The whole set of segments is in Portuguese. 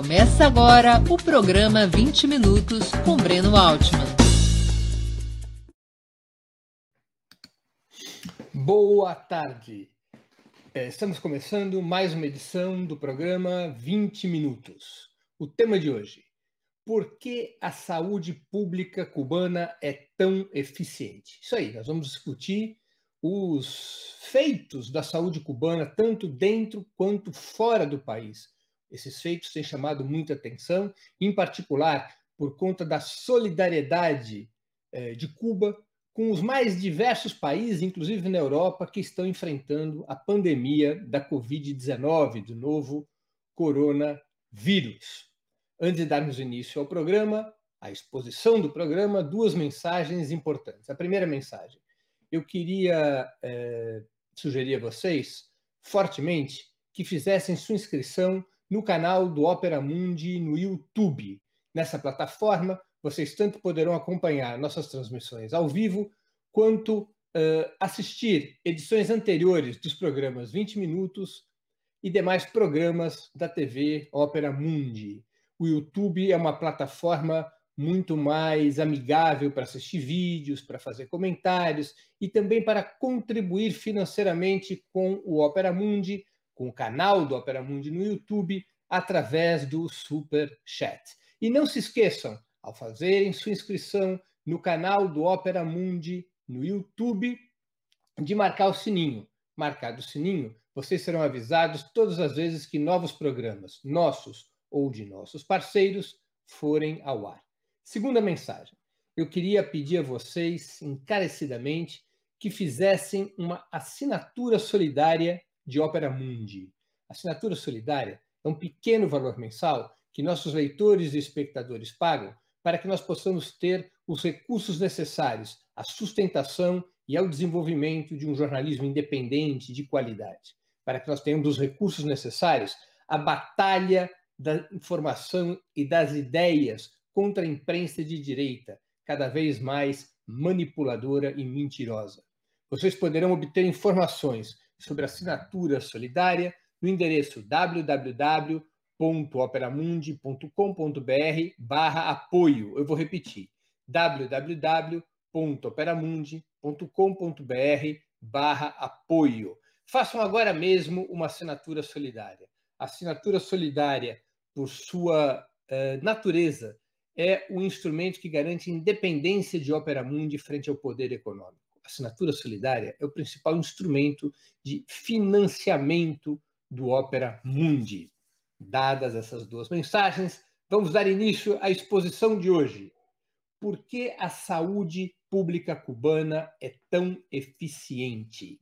Começa agora o programa 20 Minutos com Breno Altman. Boa tarde. É, estamos começando mais uma edição do programa 20 Minutos. O tema de hoje: Por que a saúde pública cubana é tão eficiente? Isso aí, nós vamos discutir os feitos da saúde cubana, tanto dentro quanto fora do país esses feitos têm chamado muita atenção, em particular por conta da solidariedade eh, de Cuba com os mais diversos países, inclusive na Europa, que estão enfrentando a pandemia da Covid-19, do novo coronavírus. Antes de darmos início ao programa, à exposição do programa, duas mensagens importantes. A primeira mensagem: eu queria eh, sugerir a vocês, fortemente, que fizessem sua inscrição no canal do Opera Mundi no YouTube. Nessa plataforma, vocês tanto poderão acompanhar nossas transmissões ao vivo, quanto uh, assistir edições anteriores dos programas 20 Minutos e demais programas da TV Opera Mundi. O YouTube é uma plataforma muito mais amigável para assistir vídeos, para fazer comentários e também para contribuir financeiramente com o Opera Mundi com o canal do Opera Mundi no YouTube através do Super Chat. E não se esqueçam, ao fazerem sua inscrição no canal do Opera Mundi no YouTube, de marcar o sininho. Marcado o sininho, vocês serão avisados todas as vezes que novos programas, nossos ou de nossos parceiros, forem ao ar. Segunda mensagem. Eu queria pedir a vocês encarecidamente que fizessem uma assinatura solidária de Opera Mundi. Assinatura solidária é um pequeno valor mensal que nossos leitores e espectadores pagam para que nós possamos ter os recursos necessários à sustentação e ao desenvolvimento de um jornalismo independente de qualidade, para que nós tenhamos os recursos necessários à batalha da informação e das ideias contra a imprensa de direita, cada vez mais manipuladora e mentirosa. Vocês poderão obter informações sobre assinatura solidária no endereço www.operamundi.com.br barra apoio. Eu vou repetir, www.operamundi.com.br barra apoio. Façam agora mesmo uma assinatura solidária. Assinatura solidária, por sua uh, natureza, é o instrumento que garante independência de Opera Mundi frente ao poder econômico assinatura solidária é o principal instrumento de financiamento do Opera Mundi. Dadas essas duas mensagens, vamos dar início à exposição de hoje. Por que a saúde pública cubana é tão eficiente?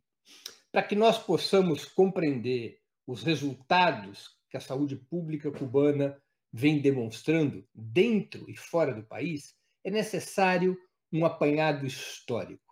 Para que nós possamos compreender os resultados que a saúde pública cubana vem demonstrando dentro e fora do país, é necessário um apanhado histórico.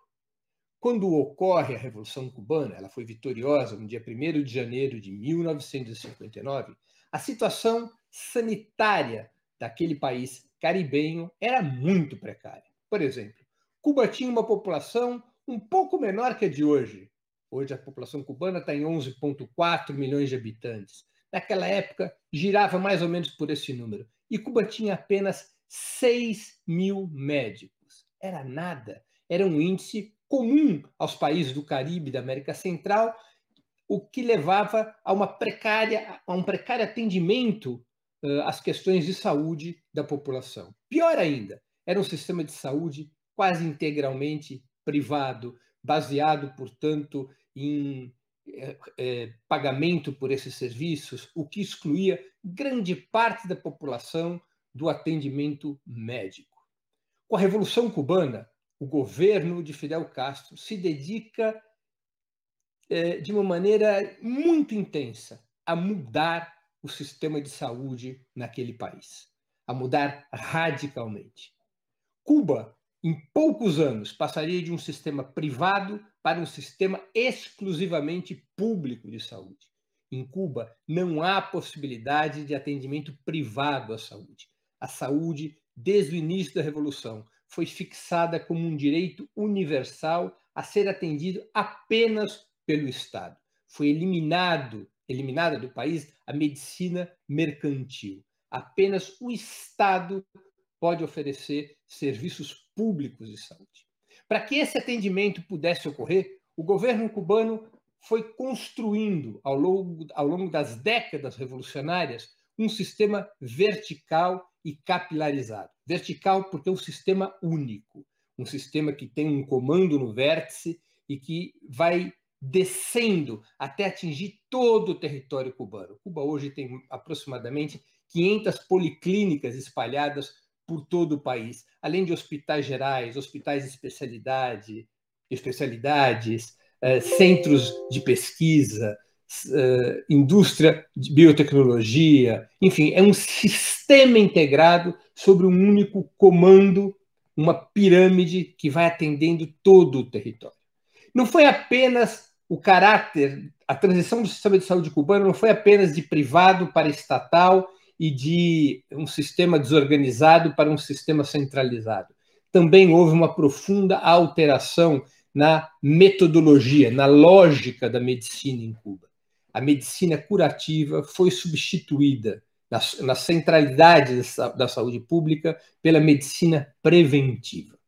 Quando ocorre a Revolução Cubana, ela foi vitoriosa no dia 1 de janeiro de 1959, a situação sanitária daquele país caribenho era muito precária. Por exemplo, Cuba tinha uma população um pouco menor que a de hoje. Hoje a população cubana está em 11,4 milhões de habitantes. Naquela época, girava mais ou menos por esse número. E Cuba tinha apenas 6 mil médicos. Era nada. Era um índice comum aos países do Caribe e da América Central, o que levava a, uma precária, a um precário atendimento uh, às questões de saúde da população. Pior ainda, era um sistema de saúde quase integralmente privado, baseado, portanto, em é, é, pagamento por esses serviços, o que excluía grande parte da população do atendimento médico. Com a Revolução Cubana, o governo de Fidel Castro se dedica é, de uma maneira muito intensa a mudar o sistema de saúde naquele país, a mudar radicalmente. Cuba, em poucos anos, passaria de um sistema privado para um sistema exclusivamente público de saúde. Em Cuba, não há possibilidade de atendimento privado à saúde. A saúde, desde o início da Revolução, foi fixada como um direito universal a ser atendido apenas pelo Estado. Foi eliminado, eliminada do país a medicina mercantil. Apenas o Estado pode oferecer serviços públicos de saúde. Para que esse atendimento pudesse ocorrer, o governo cubano foi construindo, ao longo, ao longo das décadas revolucionárias, um sistema vertical e capilarizado. Vertical porque é um sistema único, um sistema que tem um comando no vértice e que vai descendo até atingir todo o território cubano. Cuba hoje tem aproximadamente 500 policlínicas espalhadas por todo o país, além de hospitais gerais, hospitais de especialidade, especialidades, eh, centros de pesquisa, eh, indústria de biotecnologia, enfim, é um sistema integrado sobre um único comando, uma pirâmide que vai atendendo todo o território. Não foi apenas o caráter, a transição do sistema de saúde cubano não foi apenas de privado para estatal e de um sistema desorganizado para um sistema centralizado. Também houve uma profunda alteração na metodologia, na lógica da medicina em Cuba. A medicina curativa foi substituída na, na centralidade da saúde pública pela medicina preventiva.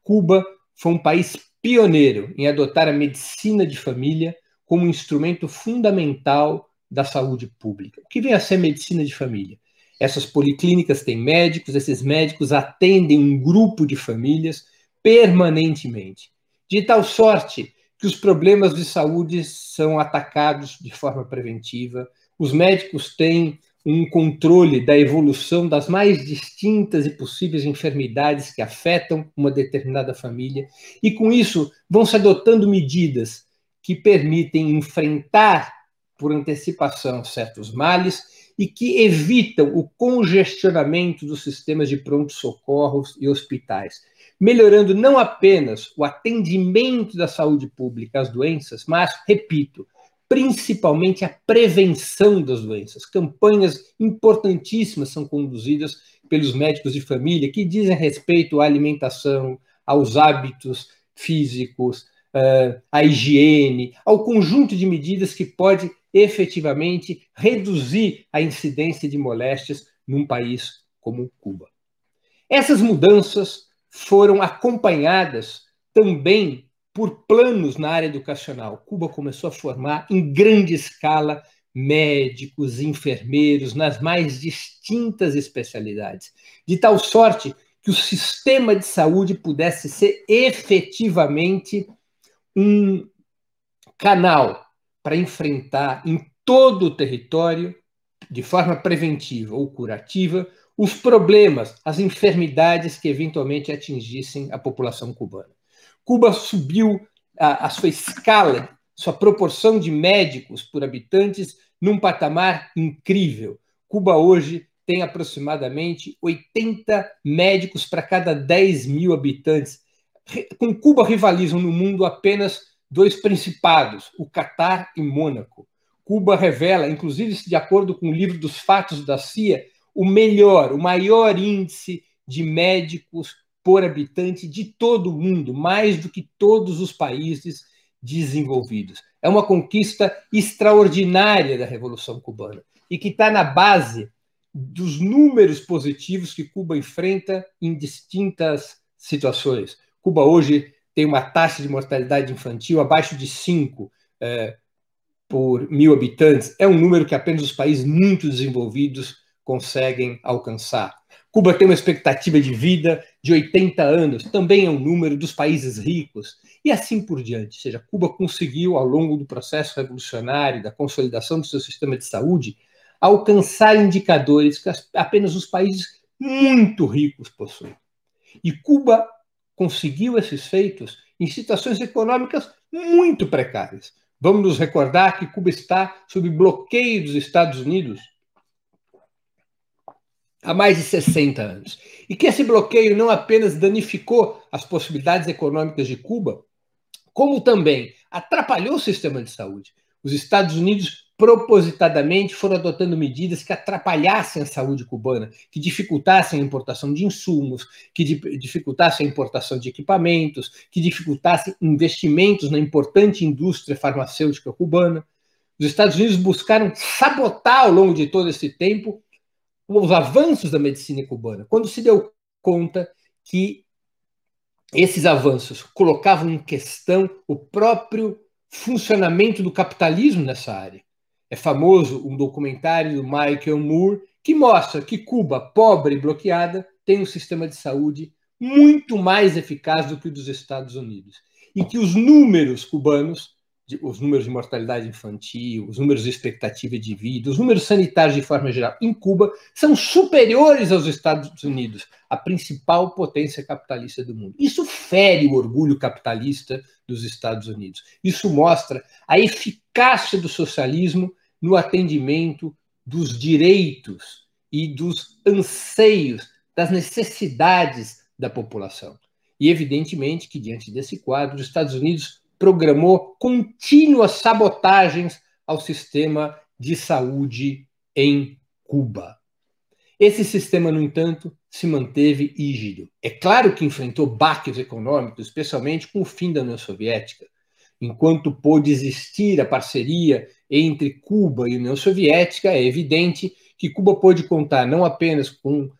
Cuba foi um país pioneiro em adotar a medicina de família como instrumento fundamental da saúde pública. O que vem a ser medicina de família? Essas policlínicas têm médicos, esses médicos atendem um grupo de famílias permanentemente, de tal sorte que os problemas de saúde são atacados de forma preventiva, os médicos têm um controle da evolução das mais distintas e possíveis enfermidades que afetam uma determinada família, e com isso vão se adotando medidas que permitem enfrentar por antecipação certos males e que evitam o congestionamento dos sistemas de pronto-socorros e hospitais, melhorando não apenas o atendimento da saúde pública às doenças, mas, repito, principalmente a prevenção das doenças. Campanhas importantíssimas são conduzidas pelos médicos de família que dizem respeito à alimentação, aos hábitos físicos, à higiene, ao conjunto de medidas que pode efetivamente reduzir a incidência de moléstias num país como Cuba. Essas mudanças foram acompanhadas também por planos na área educacional. Cuba começou a formar em grande escala médicos, enfermeiros nas mais distintas especialidades, de tal sorte que o sistema de saúde pudesse ser efetivamente um canal para enfrentar em todo o território, de forma preventiva ou curativa, os problemas, as enfermidades que eventualmente atingissem a população cubana. Cuba subiu a, a sua escala, sua proporção de médicos por habitantes num patamar incrível. Cuba hoje tem aproximadamente 80 médicos para cada 10 mil habitantes. Com Cuba rivalizam no mundo apenas dois principados, o Catar e Mônaco. Cuba revela, inclusive de acordo com o livro dos fatos da CIA, o melhor, o maior índice de médicos por habitante de todo o mundo, mais do que todos os países desenvolvidos. É uma conquista extraordinária da Revolução Cubana e que está na base dos números positivos que Cuba enfrenta em distintas situações. Cuba hoje tem uma taxa de mortalidade infantil abaixo de 5 é, por mil habitantes, é um número que apenas os países muito desenvolvidos conseguem alcançar. Cuba tem uma expectativa de vida de 80 anos, também é um número dos países ricos, e assim por diante. Ou seja, Cuba conseguiu, ao longo do processo revolucionário, da consolidação do seu sistema de saúde, alcançar indicadores que apenas os países muito ricos possuem. E Cuba conseguiu esses feitos em situações econômicas muito precárias. Vamos nos recordar que Cuba está sob bloqueio dos Estados Unidos há mais de 60 anos. E que esse bloqueio não apenas danificou as possibilidades econômicas de Cuba, como também atrapalhou o sistema de saúde. Os Estados Unidos propositadamente foram adotando medidas que atrapalhassem a saúde cubana, que dificultassem a importação de insumos, que dificultassem a importação de equipamentos, que dificultassem investimentos na importante indústria farmacêutica cubana. Os Estados Unidos buscaram sabotar ao longo de todo esse tempo os avanços da medicina cubana, quando se deu conta que esses avanços colocavam em questão o próprio funcionamento do capitalismo nessa área. É famoso um documentário do Michael Moore que mostra que Cuba, pobre e bloqueada, tem um sistema de saúde muito mais eficaz do que o dos Estados Unidos. E que os números cubanos os números de mortalidade infantil, os números de expectativa de vida, os números sanitários de forma geral em Cuba são superiores aos Estados Unidos, a principal potência capitalista do mundo. Isso fere o orgulho capitalista dos Estados Unidos. Isso mostra a eficácia do socialismo no atendimento dos direitos e dos anseios, das necessidades da população. E evidentemente que diante desse quadro, os Estados Unidos programou contínuas sabotagens ao sistema de saúde em Cuba. Esse sistema, no entanto, se manteve rígido. É claro que enfrentou baques econômicos, especialmente com o fim da União Soviética. Enquanto pôde existir a parceria entre Cuba e União Soviética, é evidente que Cuba pôde contar não apenas com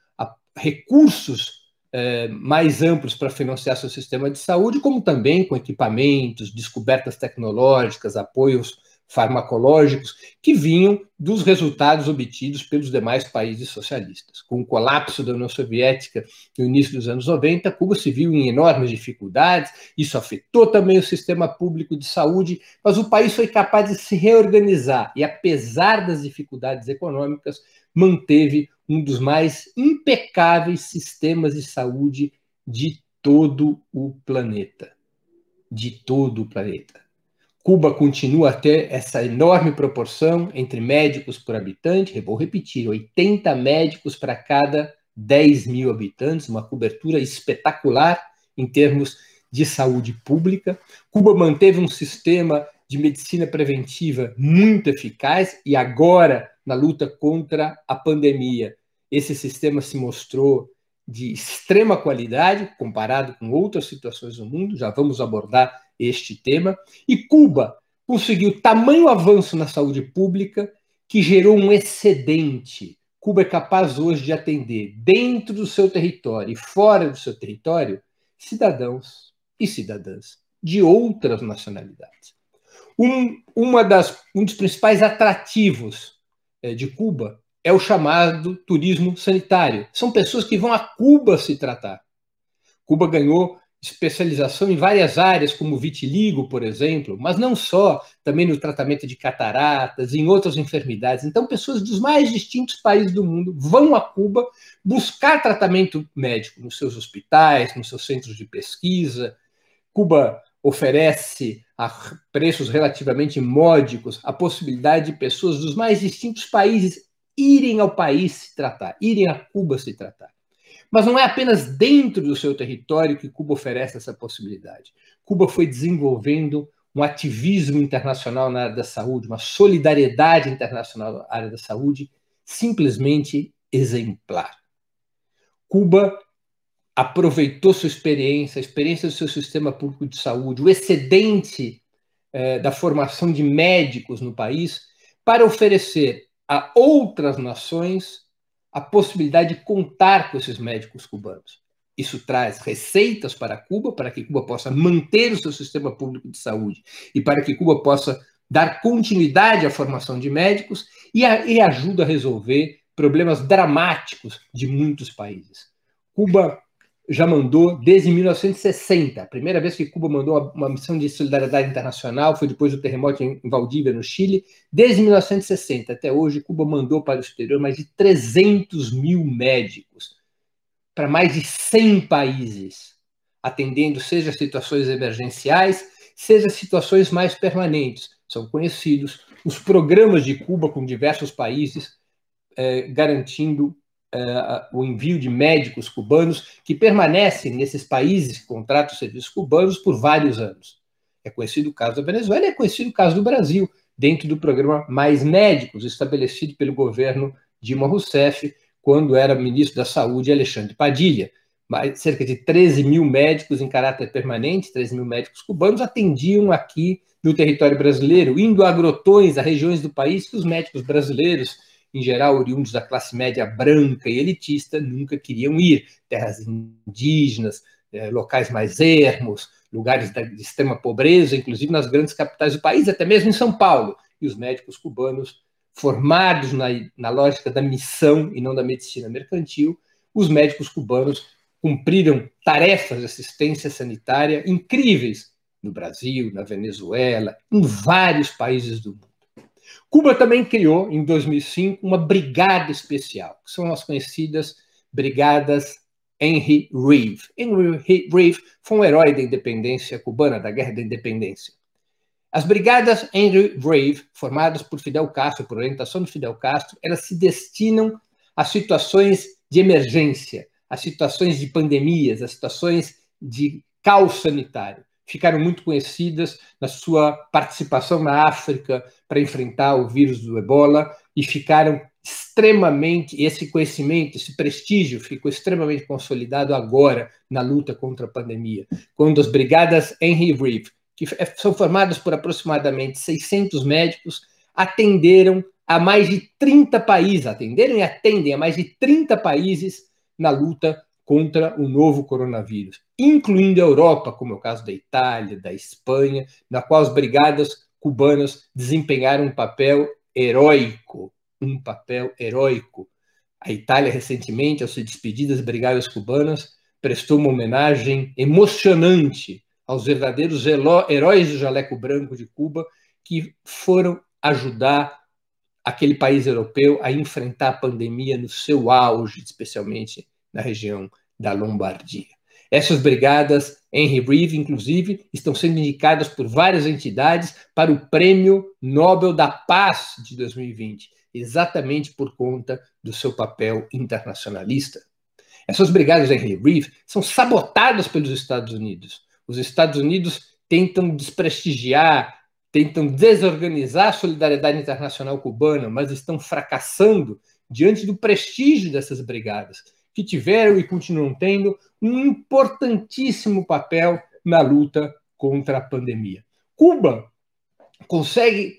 recursos é, mais amplos para financiar seu sistema de saúde, como também com equipamentos, descobertas tecnológicas, apoios farmacológicos que vinham dos resultados obtidos pelos demais países socialistas. Com o colapso da União Soviética no início dos anos 90, Cuba se viu em enormes dificuldades, isso afetou também o sistema público de saúde, mas o país foi capaz de se reorganizar e, apesar das dificuldades econômicas, manteve um dos mais impecáveis sistemas de saúde de todo o planeta. De todo o planeta. Cuba continua a ter essa enorme proporção entre médicos por habitante, vou repetir, 80 médicos para cada 10 mil habitantes, uma cobertura espetacular em termos de saúde pública. Cuba manteve um sistema de medicina preventiva muito eficaz e agora, na luta contra a pandemia, esse sistema se mostrou de extrema qualidade comparado com outras situações do mundo, já vamos abordar este tema. E Cuba conseguiu tamanho avanço na saúde pública que gerou um excedente. Cuba é capaz hoje de atender, dentro do seu território e fora do seu território, cidadãos e cidadãs de outras nacionalidades. Um, uma das, um dos principais atrativos é, de Cuba é o chamado turismo sanitário. São pessoas que vão a Cuba se tratar. Cuba ganhou especialização em várias áreas, como vitiligo, por exemplo, mas não só, também no tratamento de cataratas, em outras enfermidades. Então, pessoas dos mais distintos países do mundo vão a Cuba buscar tratamento médico nos seus hospitais, nos seus centros de pesquisa. Cuba oferece a preços relativamente módicos a possibilidade de pessoas dos mais distintos países irem ao país se tratar, irem a Cuba se tratar. Mas não é apenas dentro do seu território que Cuba oferece essa possibilidade. Cuba foi desenvolvendo um ativismo internacional na área da saúde, uma solidariedade internacional na área da saúde simplesmente exemplar. Cuba aproveitou sua experiência, a experiência do seu sistema público de saúde, o excedente eh, da formação de médicos no país, para oferecer a outras nações a possibilidade de contar com esses médicos cubanos. Isso traz receitas para Cuba, para que Cuba possa manter o seu sistema público de saúde e para que Cuba possa dar continuidade à formação de médicos e, a, e ajuda a resolver problemas dramáticos de muitos países. Cuba já mandou desde 1960. A primeira vez que Cuba mandou uma, missão de solidariedade internacional foi depois do terremoto em Valdívia, no Chile. Desde 1960 até hoje, Cuba mandou para o exterior mais de 300 mil médicos para mais de 100 países, atendendo seja situações emergenciais, seja situações mais permanentes. São conhecidos os programas de Cuba com diversos países, eh, garantindo uh, o envio de médicos cubanos que permanecem nesses países que contratam serviços cubanos por vários anos. É conhecido o caso da Venezuela e é conhecido o caso do Brasil, dentro do programa Mais Médicos, estabelecido pelo governo Dilma Rousseff, quando era ministro da Saúde Alexandre Padilha. Cerca de 13 mil médicos em caráter permanente, 13 mil médicos cubanos, atendiam aqui no território brasileiro, indo a grotões, a regiões do país que os médicos brasileiros em geral oriundos da classe média branca e elitista, nunca queriam ir. Terras indígenas, eh, locais mais ermos, lugares de extrema pobreza, inclusive nas grandes capitais do país, até mesmo em São Paulo. E os médicos cubanos, formados na, na lógica da missão e não da medicina mercantil, os médicos cubanos cumpriram tarefas de assistência sanitária incríveis no Brasil, na Venezuela, em vários países do mundo. Cuba também criou, em 2005, uma brigada especial, que são as conhecidas Brigadas Henry Reeve. Henry Reeve foi um herói da independência cubana, da Guerra da Independência. As brigadas Henry Reeve, formadas por Fidel Castro, por orientação de Fidel Castro, elas se destinam a situações de emergência, a situações de pandemias, a situações de caos sanitário. Ficaram muito conhecidas na sua participação na África para enfrentar o vírus do ebola e ficaram extremamente, esse conhecimento, esse prestígio ficou extremamente consolidado agora na luta contra a pandemia, quando as brigadas Henry Reeve, que são formadas por aproximadamente 600 médicos, atenderam a mais de 30 países, atenderam e atendem a mais de 30 países na luta contra o novo coronavírus, incluindo a Europa, como é o caso da Itália, da Espanha, na qual as brigadas cubanas desempenharam um papel heróico um papel heróico. A Itália, recentemente, ao se despedir das brigadas cubanas, prestou uma homenagem emocionante aos verdadeiros heróis do jaleco branco de Cuba que foram ajudar aquele país europeu a enfrentar a pandemia no seu auge, especialmente na região da Lombardia. Essas brigadas Henry Reeve, inclusive, estão sendo indicadas por várias entidades para o Prêmio Nobel da Paz de 2020 exatamente por conta do seu papel internacionalista. Essas brigadas Henry Reeve são sabotadas pelos Estados Unidos. Os Estados Unidos tentam desprestigiar, tentam desorganizar a solidariedade internacional cubana, mas estão fracassando diante do prestígio dessas brigadas, que tiveram e continuam tendo um importantíssimo papel na luta contra a pandemia. Cuba consegue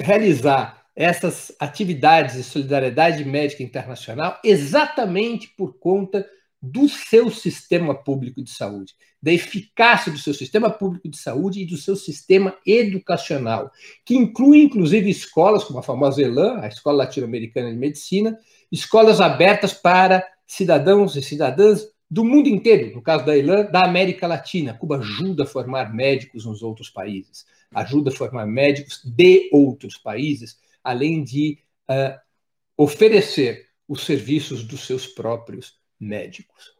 realizar essas atividades de solidariedade médica internacional exatamente por conta do seu sistema público de saúde, da eficácia do seu sistema público de saúde e do seu sistema educacional, que inclui inclusive escolas como a famosa ELAN, a Escola Latino-Americana de Medicina, escolas abertas para cidadãos e cidadãs do mundo inteiro, no caso da ELAN, da América Latina. Cuba ajuda a formar médicos nos outros países, ajuda a formar médicos de outros países, além de uh, oferecer os serviços dos seus próprios médicos.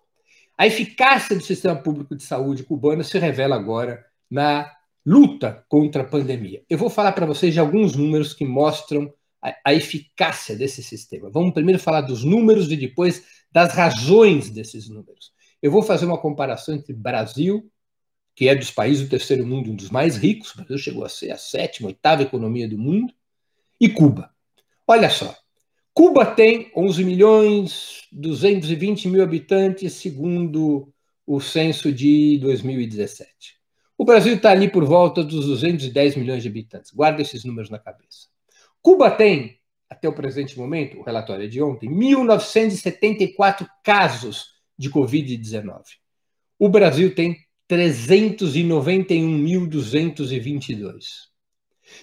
A eficácia do sistema público de saúde cubano se revela agora na luta contra a pandemia. Eu vou falar para vocês de alguns números que mostram a, a, eficácia desse sistema. Vamos primeiro falar dos números e depois das razões desses números. Eu vou fazer uma comparação entre Brasil, que é dos países do terceiro mundo, um dos mais ricos, o Brasil chegou a ser a sétima, oitava economia do mundo, e Cuba. Olha só, Cuba tem 11 milhões 220 mil habitantes, segundo o censo de 2017. O Brasil está ali por volta dos 210 milhões de habitantes. Guarda esses números na cabeça. Cuba tem, até o presente momento, o relatório é de ontem, 1.974 casos de Covid-19. O Brasil tem 391.222.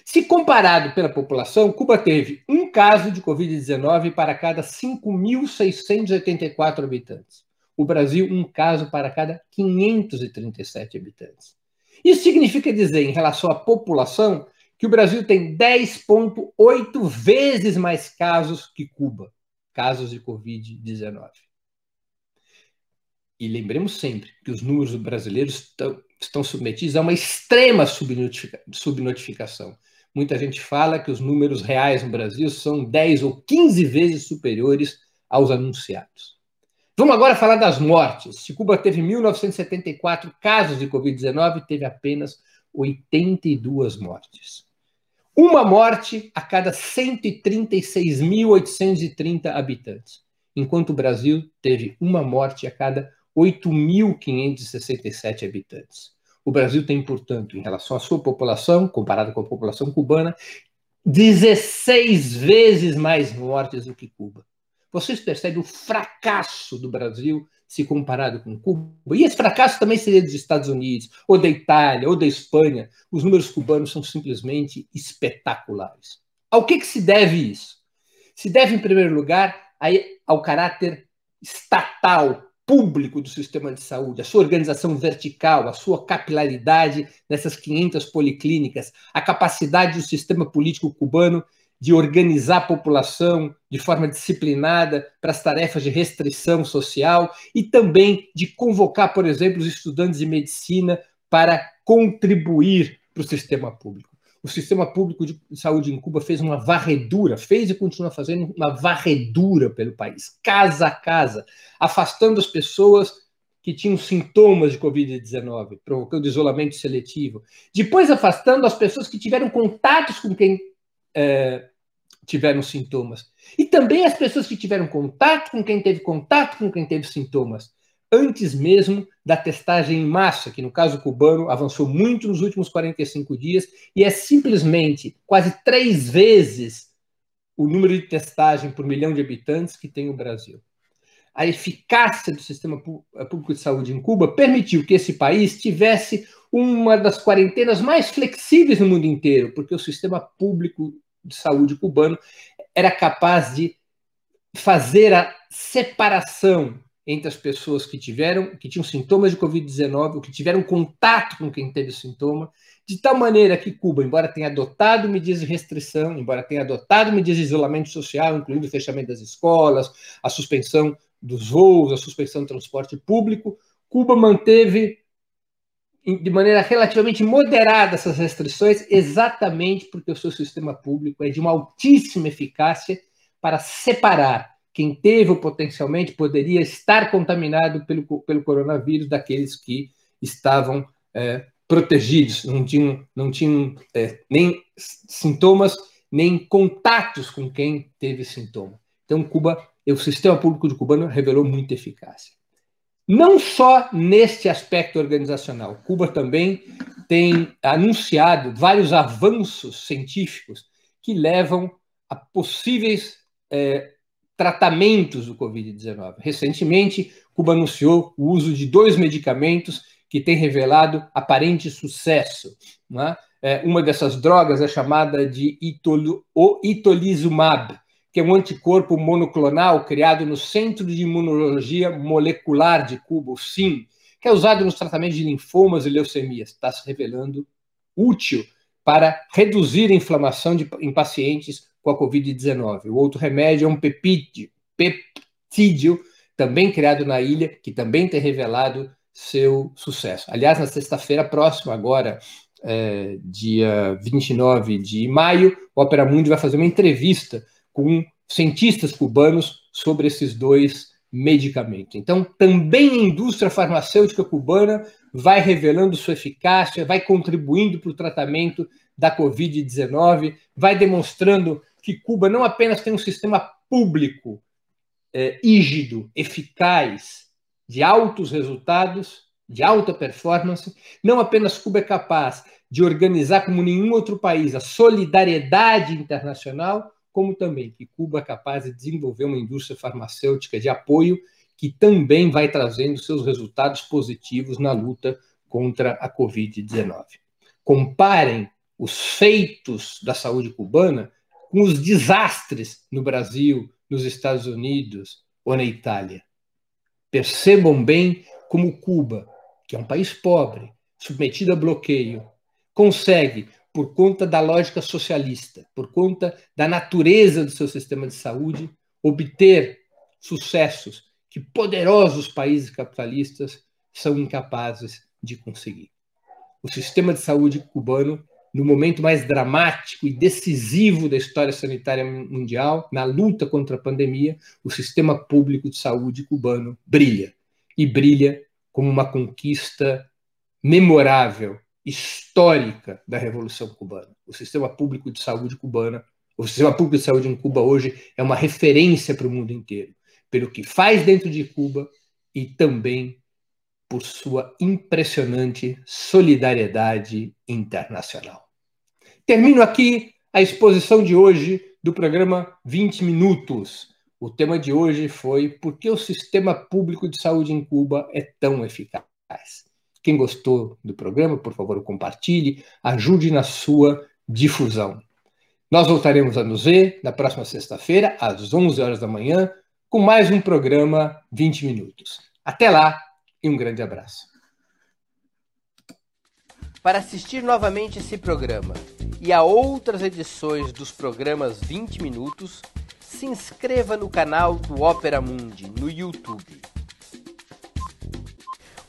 Se comparado pela população, Cuba teve um caso de Covid-19 para cada 5.684 habitantes. O Brasil, um caso para cada 537 habitantes. Isso significa dizer, em relação à população, que o Brasil tem 10,8 vezes mais casos que Cuba, casos de Covid-19. E lembremos sempre que os números brasileiros estão, estão submetidos a uma extrema subnotificação. Muita gente fala que os números reais no Brasil são 10 ou 15 vezes superiores aos anunciados. Vamos agora falar das mortes. Se Cuba teve 1.974 casos de Covid-19, teve apenas 82 mortes. Uma morte a cada 136.830 habitantes, enquanto o Brasil teve uma morte a cada 8.567 habitantes. O Brasil tem, portanto, em relação à sua população, comparada com a população cubana, 16 vezes mais mortes do que Cuba. Vocês percebem o fracasso do Brasil se comparado com Cuba? E esse fracasso também seria dos Estados Unidos, ou da Itália, ou da Espanha. Os números cubanos são simplesmente espetaculares. Ao que, que se deve isso? Se deve, em primeiro lugar, ao caráter estatal, público do sistema de saúde, a sua organização vertical, a sua capilaridade nessas 500 policlínicas, a capacidade do sistema político cubano de organizar a população de forma disciplinada para as tarefas de restrição social e também de convocar, por exemplo, os estudantes de medicina para contribuir para o sistema público o sistema público de saúde em Cuba fez uma varredura, fez e continua fazendo uma varredura pelo país, casa a casa, afastando as pessoas que tinham sintomas de Covid-19, provocando isolamento seletivo. Depois, afastando as pessoas que tiveram contatos com quem é, tiveram sintomas. E também as pessoas que tiveram contato com quem teve contato com quem teve sintomas antes mesmo da testagem em massa, que no caso cubano avançou muito nos últimos 45 dias e é simplesmente quase três vezes o número de testagem por milhão de habitantes que tem o Brasil. A eficácia do sistema eh, público de saúde em Cuba permitiu que esse país tivesse uma das quarentenas mais flexíveis no mundo inteiro, porque o sistema público de saúde cubano era capaz de fazer a separação entre as pessoas que tiveram, que tinham sintomas de Covid-19, ou que tiveram contato com quem teve sintoma, de tal maneira que Cuba, embora tenha adotado medidas de restrição, embora tenha adotado medidas de isolamento social, incluindo o fechamento das escolas, a suspensão dos voos, a suspensão do transporte público, Cuba manteve de maneira relativamente moderada essas restrições, exatamente porque o seu sistema público é de uma altíssima eficácia para separar quem teve ou potencialmente poderia estar contaminado pelo, pelo coronavírus daqueles que estavam é, protegidos, não tinham, não tinham é, nem sintomas, nem contatos com quem teve sintoma. Então, Cuba, o sistema público de cubano revelou muita eficácia. Não só neste aspecto organizacional, Cuba também tem anunciado vários avanços científicos que levam a possíveis é, tratamentos do Covid-19. Recentemente, Cuba anunciou o uso de dois medicamentos que têm revelado aparente sucesso. Né? É, uma dessas drogas é chamada de itolizumab, que é um anticorpo monoclonal criado no Centro de Imunologia Molecular de Cuba, o CIM, que é usado nos tratamentos de linfomas e leucemias. Está se revelando útil para reduzir a inflamação de, em pacientes com a Covid-19. O outro remédio é um peptídeo, peptídeo, também criado na ilha, que também tem revelado seu sucesso. Aliás, na sexta-feira próxima, agora, é, dia 29 de maio, o Opera Mundi vai fazer uma entrevista com cientistas cubanos sobre esses dois medicamentos. Então, também a indústria farmacêutica cubana vai revelando sua eficácia, vai contribuindo para o tratamento da Covid-19, vai demonstrando que Cuba não apenas tem um sistema público é, rígido, eficaz, de altos resultados, de alta performance, não apenas Cuba é capaz de organizar como nenhum outro país a solidariedade internacional, como também que Cuba é capaz de desenvolver uma indústria farmacêutica de apoio que também vai trazendo seus resultados positivos na luta contra a Covid-19. Comparem os feitos da saúde cubana com os desastres no Brasil, nos Estados Unidos ou na Itália. Percebam bem como Cuba, que é um país pobre, submetido a bloqueio, consegue, por conta da lógica socialista, por conta da natureza do seu sistema de saúde, obter sucessos que poderosos países capitalistas são incapazes de conseguir. O sistema de saúde cubano no momento mais dramático e decisivo da história sanitária mundial, na luta contra a pandemia, o sistema público de saúde cubano brilha. E brilha como uma conquista memorável, histórica da Revolução Cubana. O sistema público de saúde cubana, o sistema público de saúde em Cuba hoje é uma referência para o mundo inteiro, pelo que faz dentro de Cuba e também por sua impressionante solidariedade internacional. Termino aqui a exposição de hoje do programa 20 Minutos. O tema de hoje foi Por que o sistema público de saúde em Cuba é tão eficaz? Quem gostou do programa, por favor, compartilhe, ajude na sua difusão. Nós voltaremos a nos ver na próxima sexta-feira, às 11 horas da manhã, com mais um programa 20 Minutos. Até lá e um grande abraço. Para assistir novamente esse programa e a outras edições dos programas 20 Minutos, se inscreva no canal do Opera Mundi no YouTube.